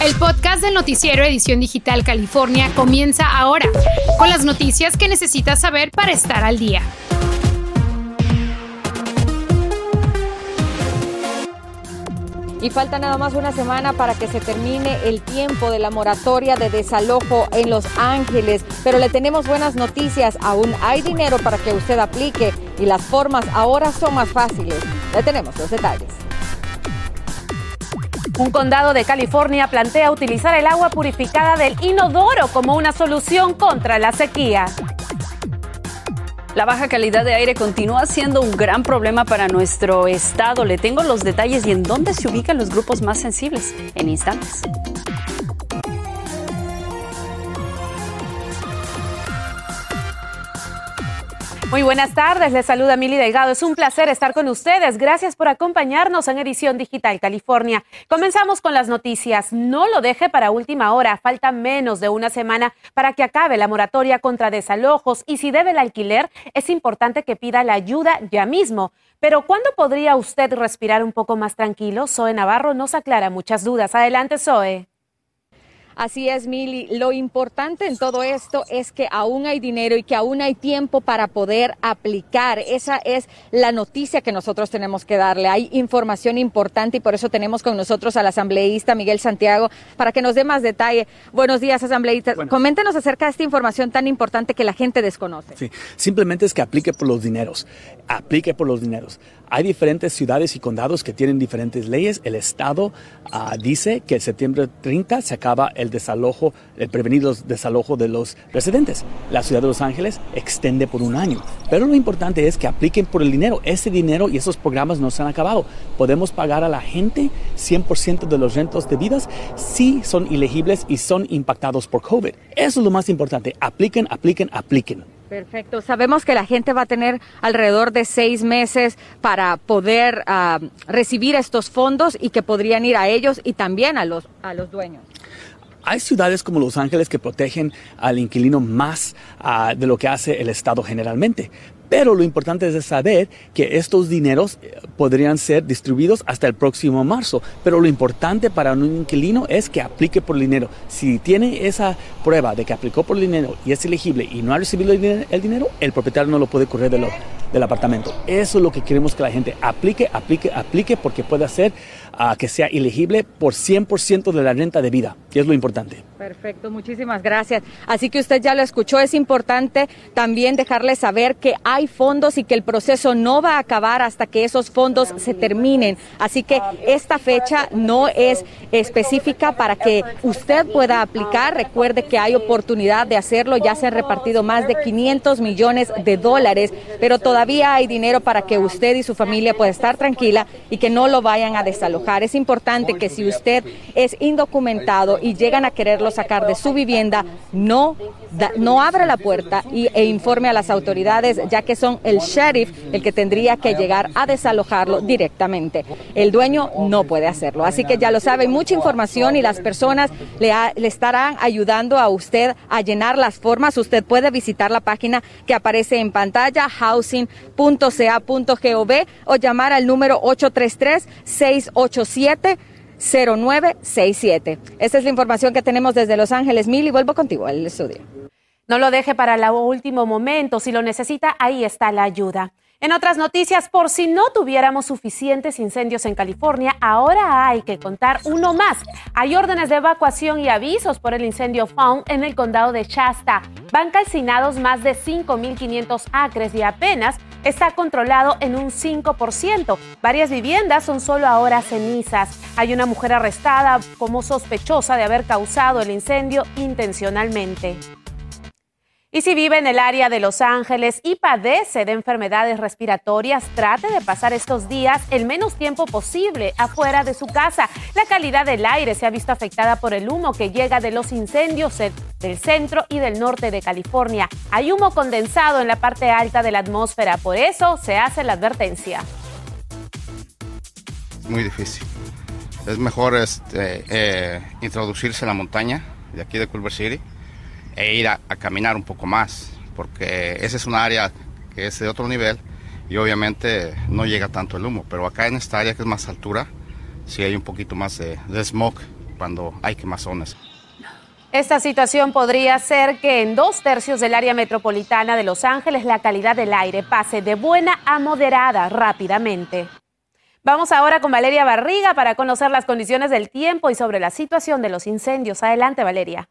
El podcast del noticiero Edición Digital California comienza ahora, con las noticias que necesitas saber para estar al día. Y falta nada más una semana para que se termine el tiempo de la moratoria de desalojo en Los Ángeles. Pero le tenemos buenas noticias. Aún hay dinero para que usted aplique y las formas ahora son más fáciles. Le tenemos los detalles. Un condado de California plantea utilizar el agua purificada del inodoro como una solución contra la sequía. La baja calidad de aire continúa siendo un gran problema para nuestro estado. Le tengo los detalles y en dónde se ubican los grupos más sensibles en instantes. Muy buenas tardes, les saluda Mili Delgado. Es un placer estar con ustedes. Gracias por acompañarnos en Edición Digital California. Comenzamos con las noticias. No lo deje para última hora. Falta menos de una semana para que acabe la moratoria contra desalojos y si debe el alquiler, es importante que pida la ayuda ya mismo. Pero ¿cuándo podría usted respirar un poco más tranquilo? Zoe Navarro nos aclara muchas dudas. Adelante, Zoe. Así es, Mili. Lo importante en todo esto es que aún hay dinero y que aún hay tiempo para poder aplicar. Esa es la noticia que nosotros tenemos que darle. Hay información importante y por eso tenemos con nosotros al asambleísta Miguel Santiago para que nos dé más detalle. Buenos días, asambleísta. Coméntenos acerca de esta información tan importante que la gente desconoce. Sí, simplemente es que aplique por los dineros. Aplique por los dineros. Hay diferentes ciudades y condados que tienen diferentes leyes. El Estado ah, dice que el septiembre 30 se acaba el desalojo, el prevenido desalojo de los residentes. La ciudad de Los Ángeles extiende por un año. Pero lo importante es que apliquen por el dinero. Ese dinero y esos programas no se han acabado. Podemos pagar a la gente 100% de los rentos debidas si son ilegibles y son impactados por COVID. Eso es lo más importante. Apliquen, apliquen, apliquen. Perfecto. Sabemos que la gente va a tener alrededor de seis meses para poder uh, recibir estos fondos y que podrían ir a ellos y también a los, a los dueños. Hay ciudades como Los Ángeles que protegen al inquilino más uh, de lo que hace el Estado generalmente. Pero lo importante es saber que estos dineros eh, podrían ser distribuidos hasta el próximo marzo. Pero lo importante para un inquilino es que aplique por dinero. Si tiene esa prueba de que aplicó por dinero y es elegible y no ha recibido el dinero, el propietario no lo puede correr de lo, del apartamento. Eso es lo que queremos que la gente aplique, aplique, aplique, porque puede hacer uh, que sea elegible por 100% de la renta de vida, que es lo importante. Perfecto, muchísimas gracias. Así que usted ya lo escuchó, es importante también dejarle saber que hay fondos y que el proceso no va a acabar hasta que esos fondos se terminen. Así que esta fecha no es específica para que usted pueda aplicar. Recuerde que hay oportunidad de hacerlo, ya se han repartido más de 500 millones de dólares, pero todavía hay dinero para que usted y su familia pueda estar tranquila y que no lo vayan a desalojar. Es importante que si usted es indocumentado y llegan a quererlo sacar de su vivienda, no, no abra la puerta y, e informe a las autoridades, ya que son el sheriff el que tendría que llegar a desalojarlo directamente. El dueño no puede hacerlo. Así que ya lo sabe, mucha información y las personas le, estarán ayudando a usted a llenar las formas. Usted puede visitar la página que aparece en pantalla, housing.ca.gov o llamar al número 833 687 0967. Esta es la información que tenemos desde Los Ángeles. Mil y vuelvo contigo al estudio. No lo deje para el último momento. Si lo necesita, ahí está la ayuda. En otras noticias, por si no tuviéramos suficientes incendios en California, ahora hay que contar uno más. Hay órdenes de evacuación y avisos por el incendio Found en el condado de Shasta. Van calcinados más de 5.500 acres y apenas está controlado en un 5%. Varias viviendas son solo ahora cenizas. Hay una mujer arrestada como sospechosa de haber causado el incendio intencionalmente. Y si vive en el área de Los Ángeles y padece de enfermedades respiratorias, trate de pasar estos días el menos tiempo posible afuera de su casa. La calidad del aire se ha visto afectada por el humo que llega de los incendios del centro y del norte de California. Hay humo condensado en la parte alta de la atmósfera, por eso se hace la advertencia. Muy difícil. Es mejor este, eh, introducirse a la montaña de aquí de Culver City e ir a, a, caminar un poco más, porque esa es una área que es de otro nivel y obviamente no llega tanto el humo, pero acá en esta área que es más altura, sí hay un poquito más de, de smog cuando hay quemazones. Esta situación podría ser que en dos tercios del área metropolitana de Los Ángeles la calidad del aire pase de buena a moderada rápidamente. Vamos ahora con Valeria Barriga para conocer las condiciones del tiempo y sobre la situación de los incendios. Adelante, Valeria.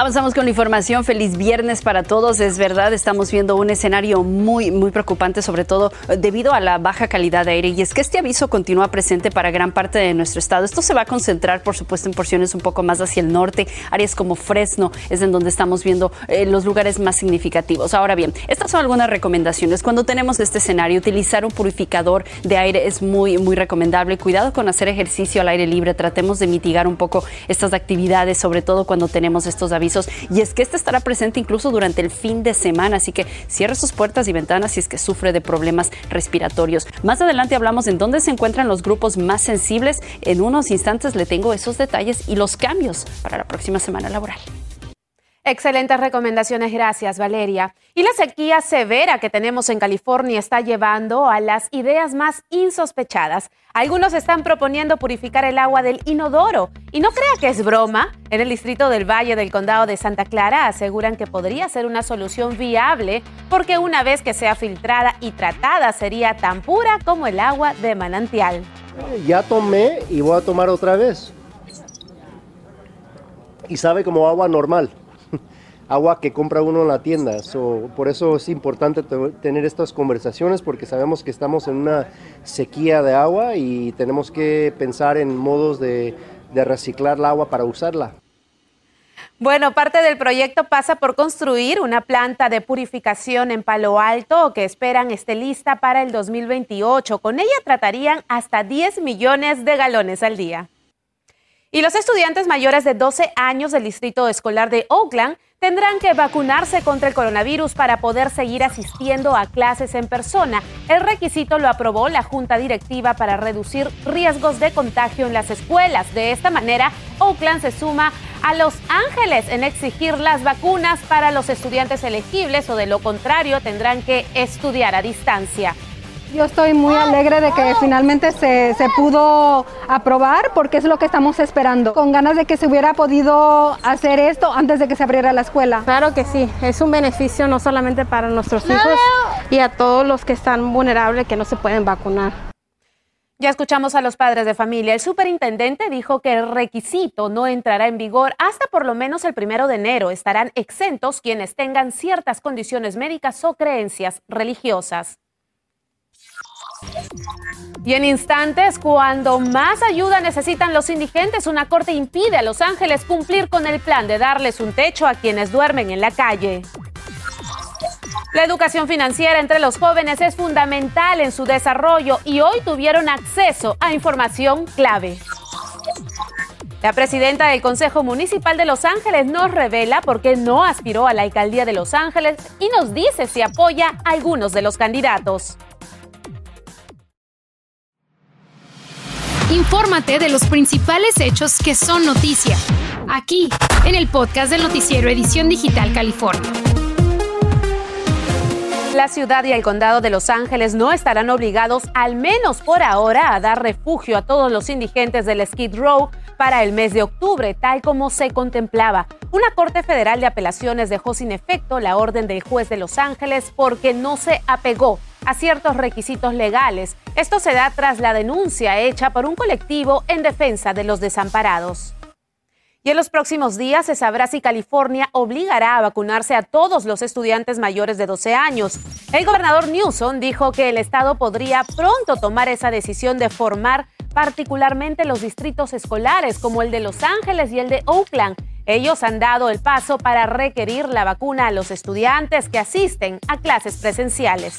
Avanzamos con la información. Feliz viernes para todos. Es verdad, estamos viendo un escenario muy, muy preocupante, sobre todo eh, debido a la baja calidad de aire. Y es que este aviso continúa presente para gran parte de nuestro estado. Esto se va a concentrar, por supuesto, en porciones un poco más hacia el norte. Áreas como Fresno es en donde estamos viendo eh, los lugares más significativos. Ahora bien, estas son algunas recomendaciones. Cuando tenemos este escenario, utilizar un purificador de aire es muy, muy recomendable. Cuidado con hacer ejercicio al aire libre. Tratemos de mitigar un poco estas actividades, sobre todo cuando tenemos estos avisos y es que este estará presente incluso durante el fin de semana, así que cierre sus puertas y ventanas si es que sufre de problemas respiratorios. Más adelante hablamos en dónde se encuentran los grupos más sensibles. En unos instantes le tengo esos detalles y los cambios para la próxima semana laboral. Excelentes recomendaciones, gracias Valeria. Y la sequía severa que tenemos en California está llevando a las ideas más insospechadas. Algunos están proponiendo purificar el agua del inodoro. Y no crea que es broma, en el distrito del Valle del Condado de Santa Clara aseguran que podría ser una solución viable porque una vez que sea filtrada y tratada sería tan pura como el agua de manantial. Ya tomé y voy a tomar otra vez. Y sabe como agua normal agua que compra uno en la tienda. por eso es importante tener estas conversaciones porque sabemos que estamos en una sequía de agua y tenemos que pensar en modos de, de reciclar el agua para usarla. Bueno, parte del proyecto pasa por construir una planta de purificación en Palo Alto que esperan esté lista para el 2028. Con ella tratarían hasta 10 millones de galones al día. Y los estudiantes mayores de 12 años del Distrito Escolar de Oakland tendrán que vacunarse contra el coronavirus para poder seguir asistiendo a clases en persona. El requisito lo aprobó la Junta Directiva para reducir riesgos de contagio en las escuelas. De esta manera, Oakland se suma a Los Ángeles en exigir las vacunas para los estudiantes elegibles o de lo contrario tendrán que estudiar a distancia. Yo estoy muy alegre de que finalmente se, se, pudo aprobar porque es lo que estamos esperando. Con ganas de que se hubiera podido hacer esto antes de que se abriera la escuela. Claro que sí, es un beneficio no solamente para nuestros hijos y a todos los que están vulnerables que no se pueden vacunar. Ya escuchamos a los padres de familia. El superintendente dijo que el requisito no entrará en vigor hasta por lo menos el primero de enero. Estarán exentos quienes tengan ciertas condiciones médicas o creencias religiosas. Y en instantes, cuando más ayuda necesitan los indigentes, una corte impide a Los Ángeles cumplir con el plan de darles un techo a quienes duermen en la calle. La educación financiera entre los jóvenes es fundamental en su desarrollo y hoy tuvieron acceso a información clave. La presidenta del Consejo Municipal de Los Ángeles nos revela por qué no aspiró a la alcaldía de Los Ángeles y nos dice si apoya a algunos de los candidatos. Infórmate de los principales hechos que son noticia, aquí, en el podcast del noticiero Edición Digital California. La ciudad y el condado de Los Ángeles no estarán obligados, al menos por ahora, a dar refugio a todos los indigentes del Skid Row para el mes de octubre, tal como se contemplaba. Una Corte Federal de Apelaciones dejó sin efecto la orden del juez de Los Ángeles porque no se apegó a ciertos requisitos legales. Esto se da tras la denuncia hecha por un colectivo en defensa de los desamparados. Y en los próximos días se sabrá si California obligará a vacunarse a todos los estudiantes mayores de 12 años. El gobernador Newsom dijo que el estado podría pronto tomar esa decisión de formar particularmente los distritos escolares como el de Los Ángeles y el de Oakland. Ellos han dado el paso para requerir la vacuna a los estudiantes que asisten a clases presenciales.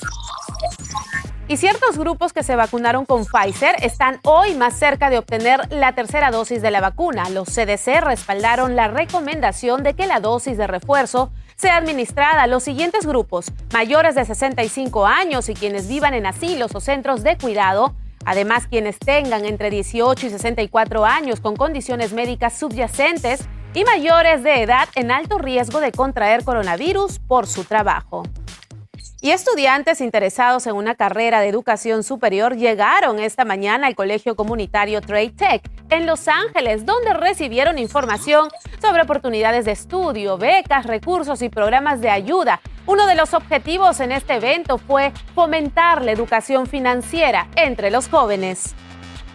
Y ciertos grupos que se vacunaron con Pfizer están hoy más cerca de obtener la tercera dosis de la vacuna. Los CDC respaldaron la recomendación de que la dosis de refuerzo sea administrada a los siguientes grupos, mayores de 65 años y quienes vivan en asilos o centros de cuidado, además quienes tengan entre 18 y 64 años con condiciones médicas subyacentes y mayores de edad en alto riesgo de contraer coronavirus por su trabajo. Y estudiantes interesados en una carrera de educación superior llegaron esta mañana al colegio comunitario Trade Tech en Los Ángeles, donde recibieron información sobre oportunidades de estudio, becas, recursos y programas de ayuda. Uno de los objetivos en este evento fue fomentar la educación financiera entre los jóvenes.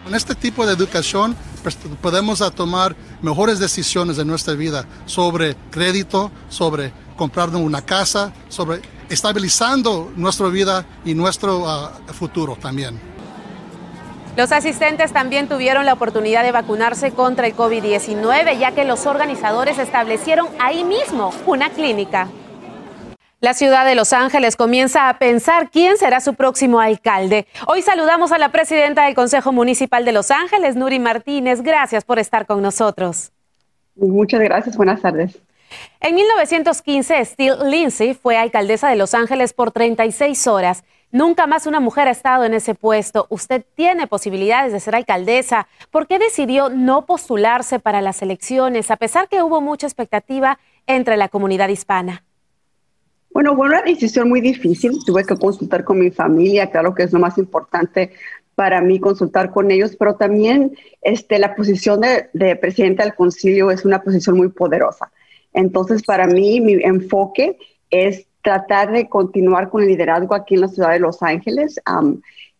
Con este tipo de educación pues, podemos tomar mejores decisiones en nuestra vida sobre crédito, sobre comprar una casa, sobre estabilizando nuestra vida y nuestro ah, futuro también. Los asistentes también tuvieron la oportunidad de vacunarse contra el COVID-19, ya que los organizadores establecieron ahí mismo una clínica. La ciudad de Los Ángeles comienza a pensar quién será su próximo alcalde. Hoy saludamos a la presidenta del Consejo Municipal de Los Ángeles, Nuri Martínez. Gracias por estar con nosotros. Muchas gracias. Buenas tardes. En 1915, Steele Lindsay fue alcaldesa de Los Ángeles por 36 horas. Nunca más una mujer ha estado en ese puesto. Usted tiene posibilidades de ser alcaldesa. ¿Por qué decidió no postularse para las elecciones, a pesar que hubo mucha expectativa entre la comunidad hispana? Bueno, fue una decisión muy difícil. Tuve que consultar con mi familia, claro que es lo más importante para mí consultar con ellos, pero también este, la posición de, de presidente del concilio es una posición muy poderosa. Entonces, para mí, mi enfoque es tratar de continuar con el liderazgo aquí en la ciudad de Los Ángeles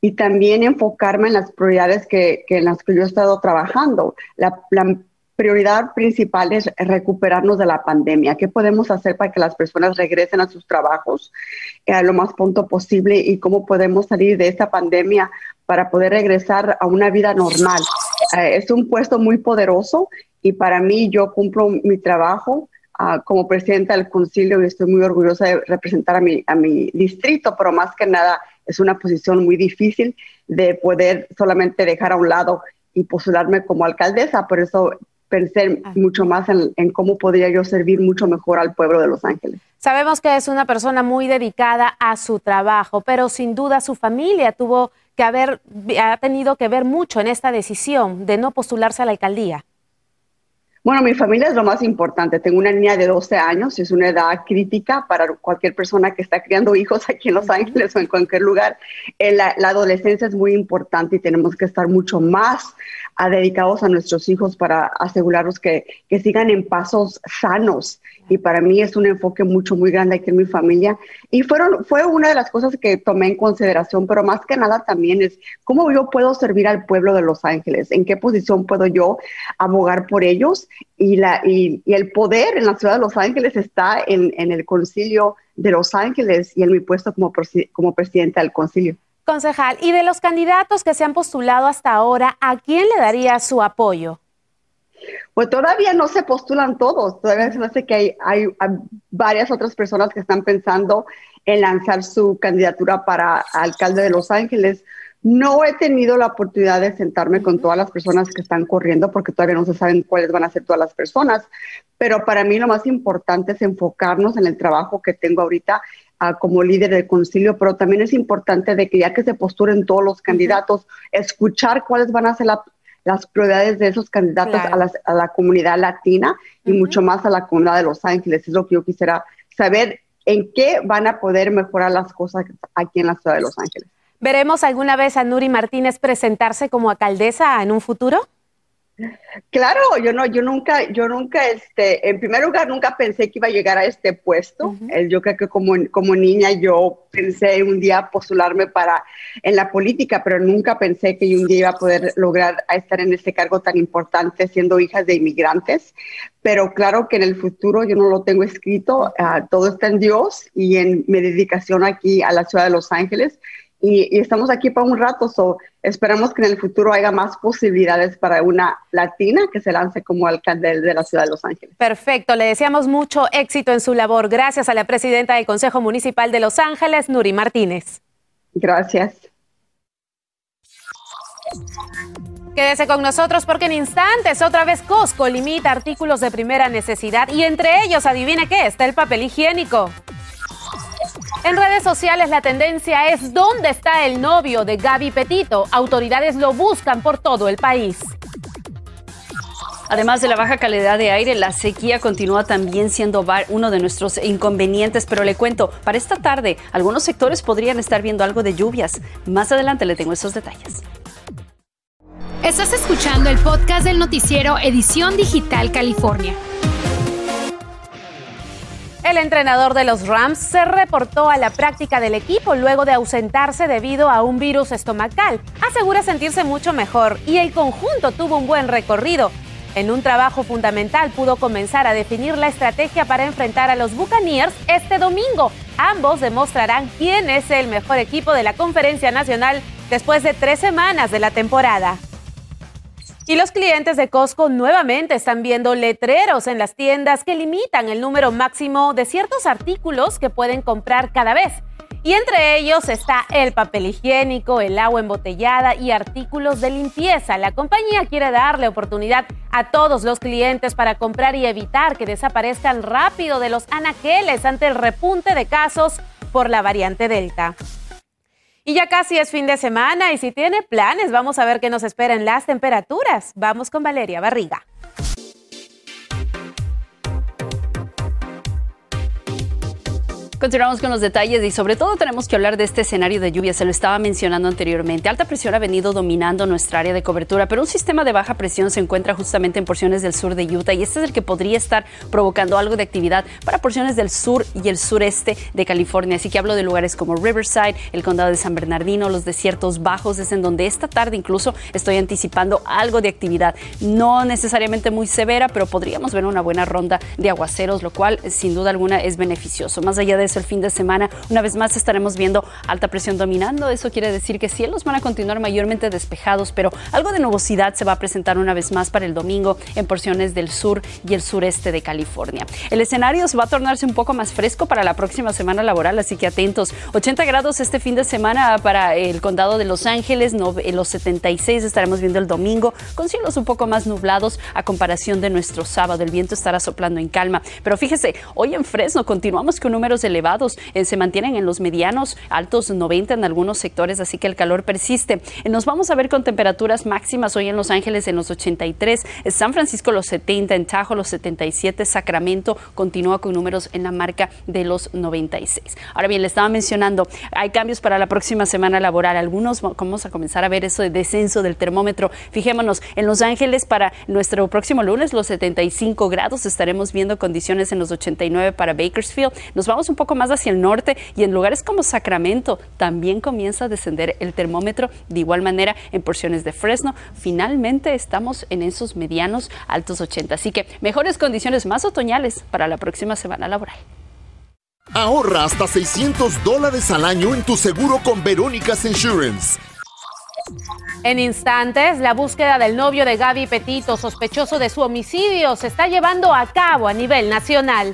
y también enfocarme en las prioridades que, en las que yo he estado trabajando. La, prioridad principal es recuperarnos de la pandemia. ¿Qué podemos hacer para que las personas regresen a sus trabajos eh, lo más pronto posible y cómo podemos salir de esta pandemia para poder regresar a una vida normal? Eh, es un puesto muy poderoso y para mí yo cumplo mi trabajo como presidenta del concilio y estoy muy orgullosa de representar a mi, a mi distrito, pero más que nada es una posición muy difícil de poder solamente dejar a un lado y postularme como alcaldesa, por eso pensé ah. mucho más en, en, cómo podría yo servir mucho mejor al pueblo de Los Ángeles. Sabemos que es una persona muy dedicada a su trabajo, pero sin duda su familia tuvo que haber, ha tenido que ver mucho en esta decisión de no postularse a la alcaldía. Bueno, mi familia es lo más importante. Tengo una niña de 12 años, es una edad crítica para cualquier persona que está criando hijos aquí en Los Ángeles o en cualquier lugar. Eh, la, la, adolescencia es muy importante y tenemos que estar mucho más dedicados a nuestros hijos para asegurarnos que, que sigan en pasos sanos. Y para mí es un enfoque mucho, muy grande aquí en mi familia. Y fueron, fue una de las cosas que tomé en consideración, pero más que nada también es cómo yo puedo servir al pueblo de Los Ángeles, en qué posición puedo yo abogar por ellos. Y, la, y, el poder en la ciudad de Los Ángeles está en, en, el concilio de Los Ángeles y en mi puesto como, como presidenta del concilio. Concejal, y de los candidatos que se han postulado hasta ahora, ¿a quién le daría su apoyo? Pues todavía no se postulan todos, todavía se me hace que hay, hay, varias otras personas que están pensando en lanzar su candidatura para alcalde de Los Ángeles. No he tenido la oportunidad de sentarme con todas las personas que están corriendo porque todavía no se saben cuáles van a ser todas las personas, pero para mí lo más importante es enfocarnos en el trabajo que tengo ahorita como líder del concilio, pero también es importante de que ya que se posturen todos los candidatos, escuchar cuáles van a ser las prioridades de esos candidatos a, la comunidad latina y mucho más a la comunidad de Los Ángeles. Es lo que yo quisiera saber en qué van a poder mejorar las cosas aquí en la ciudad de Los Ángeles. ¿Veremos alguna vez a Nuri Martínez presentarse como alcaldesa en un futuro? Claro, yo no, yo nunca, yo nunca, este, en primer lugar, nunca pensé que iba a llegar a este puesto. Yo creo que como, como niña yo pensé un día postularme para en la política, pero nunca pensé que un día iba a poder lograr estar en este cargo tan importante siendo hija de inmigrantes. Pero claro que en el futuro yo no lo tengo escrito, ah, todo está en Dios y en mi dedicación aquí a la ciudad de Los Ángeles y, estamos aquí para un rato, so esperamos que en el futuro haya más posibilidades para una latina que se lance como alcalde de la ciudad de Los Ángeles. Perfecto, le deseamos mucho éxito en su labor. Gracias a la presidenta del Consejo Municipal de Los Ángeles, Nuri Martínez. Gracias. Quédese con nosotros porque en instantes otra vez Costco limita artículos de primera necesidad y entre ellos, adivine qué, está el papel higiénico. En redes sociales la tendencia es ¿dónde está el novio de Gaby Petito? Autoridades lo buscan por todo el país. Además de la baja calidad de aire, la sequía continúa también siendo uno de nuestros inconvenientes, pero le cuento, para esta tarde algunos sectores podrían estar viendo algo de lluvias. Más adelante le tengo esos detalles. Estás escuchando el podcast del noticiero Edición Digital California. El entrenador de los Rams se reportó a la práctica del equipo luego de ausentarse debido a un virus estomacal. Asegura sentirse mucho mejor y el conjunto tuvo un buen recorrido. En un trabajo fundamental pudo comenzar a definir la estrategia para enfrentar a los Buccaneers este domingo. Ambos demostrarán quién es el mejor equipo de la Conferencia Nacional después de tres semanas de la temporada. Y los clientes de Costco nuevamente están viendo letreros en las tiendas que limitan el número máximo de ciertos artículos que pueden comprar cada vez. Y entre ellos está el papel higiénico, el agua embotellada y artículos de limpieza. La compañía quiere darle oportunidad a todos los clientes para comprar y evitar que desaparezcan rápido de los anaqueles ante el repunte de casos por la variante Delta. Y ya casi es fin de semana y si tiene planes, vamos a ver qué nos esperan las temperaturas. Vamos con Valeria Barriga. Continuamos con los detalles y sobre todo tenemos que hablar de este escenario de lluvia, se lo estaba mencionando anteriormente. Alta presión ha venido dominando nuestra área de cobertura, pero un sistema de baja presión se encuentra justamente en porciones del sur de Utah y este es el que podría estar provocando algo de actividad para porciones del sur y el sureste de California. Así que hablo de lugares como Riverside, el condado de San Bernardino, los desiertos bajos, es en donde esta tarde incluso estoy anticipando algo de actividad. No necesariamente muy severa, pero podríamos ver una buena ronda de aguaceros, lo cual sin duda alguna es beneficioso. Más allá de el fin de semana. Una vez más estaremos viendo alta presión dominando. Eso quiere decir que cielos van a continuar mayormente despejados, pero algo de nubosidad se va a presentar una vez más para el domingo en porciones del sur y el sureste de California. El escenario se va a tornarse un poco más fresco para la próxima semana laboral, así que atentos. 80 grados este fin de semana para el condado de Los Ángeles, en los 76 estaremos viendo el domingo con cielos un poco más nublados a comparación de nuestro sábado. El viento estará soplando en calma, pero fíjese, hoy en Fresno continuamos con números elevados eh, se mantienen en los medianos, altos 90 en algunos sectores, así que el calor persiste. Eh, nos vamos a ver con temperaturas máximas hoy en Los Ángeles en los 83, en San Francisco los 70, en Tajo los 77, Sacramento continúa con números en la marca de los 96. Ahora bien, le estaba mencionando, hay cambios para la próxima semana laboral. Algunos vamos a comenzar a ver eso de descenso del termómetro. Fijémonos, en Los Ángeles para nuestro próximo lunes los 75 grados, estaremos viendo condiciones en los 89 para Bakersfield. Nos vamos un poco más hacia el norte y en lugares como Sacramento también comienza a descender el termómetro. De igual manera, en porciones de Fresno, finalmente estamos en esos medianos altos 80. Así que mejores condiciones más otoñales para la próxima semana laboral. Ahorra hasta 600 dólares al año en tu seguro con Verónicas Insurance. En instantes, la búsqueda del novio de Gaby Petito, sospechoso de su homicidio, se está llevando a cabo a nivel nacional.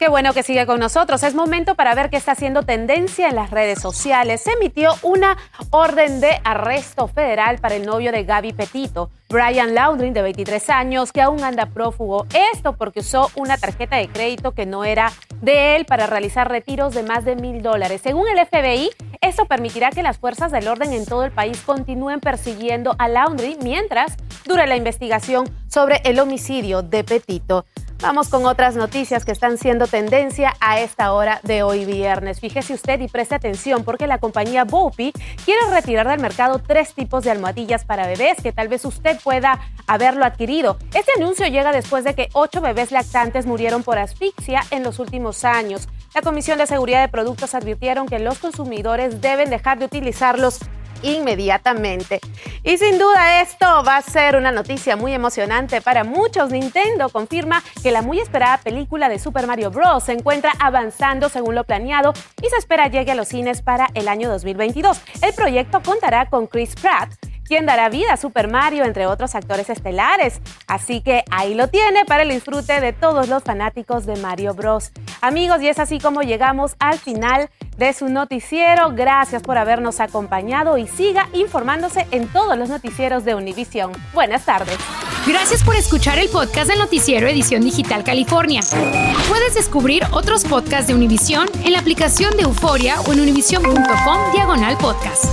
Qué bueno que sigue con nosotros. Es momento para ver qué está haciendo tendencia en las redes sociales. Se emitió una orden de arresto federal para el novio de Gaby Petito, Brian Laundry, de 23 años, que aún anda prófugo. Esto porque usó una tarjeta de crédito que no era de él para realizar retiros de más de mil dólares. Según el FBI, esto permitirá que las fuerzas del orden en todo el país continúen persiguiendo a Laundry mientras dura la investigación sobre el homicidio de Petito. Vamos con otras noticias que están siendo tendencia a esta hora de hoy viernes. Fíjese usted y preste atención porque la compañía Bopi quiere retirar del mercado tres tipos de almohadillas para bebés que tal vez usted pueda haberlo adquirido. Este anuncio llega después de que ocho bebés lactantes murieron por asfixia en los últimos años. La Comisión de Seguridad de Productos advirtieron que los consumidores deben dejar de utilizarlos inmediatamente. Y sin duda esto va a ser una noticia muy emocionante para muchos. Nintendo confirma que la muy esperada película de Super Mario Bros. se encuentra avanzando según lo planeado y se espera llegue a los cines para el año 2022. El proyecto contará con Chris Pratt, quien dará vida a Super Mario, entre otros actores estelares. Así que ahí lo tiene para el disfrute de todos los fanáticos de Mario Bros. Amigos, y es así como llegamos al final de su noticiero. Gracias por habernos acompañado y siga informándose en todos los noticieros de Univision. Buenas tardes. Gracias por escuchar el podcast del noticiero Edición Digital California. Puedes descubrir otros podcasts de Univision en la aplicación de Euforia o en univision.com diagonal podcast.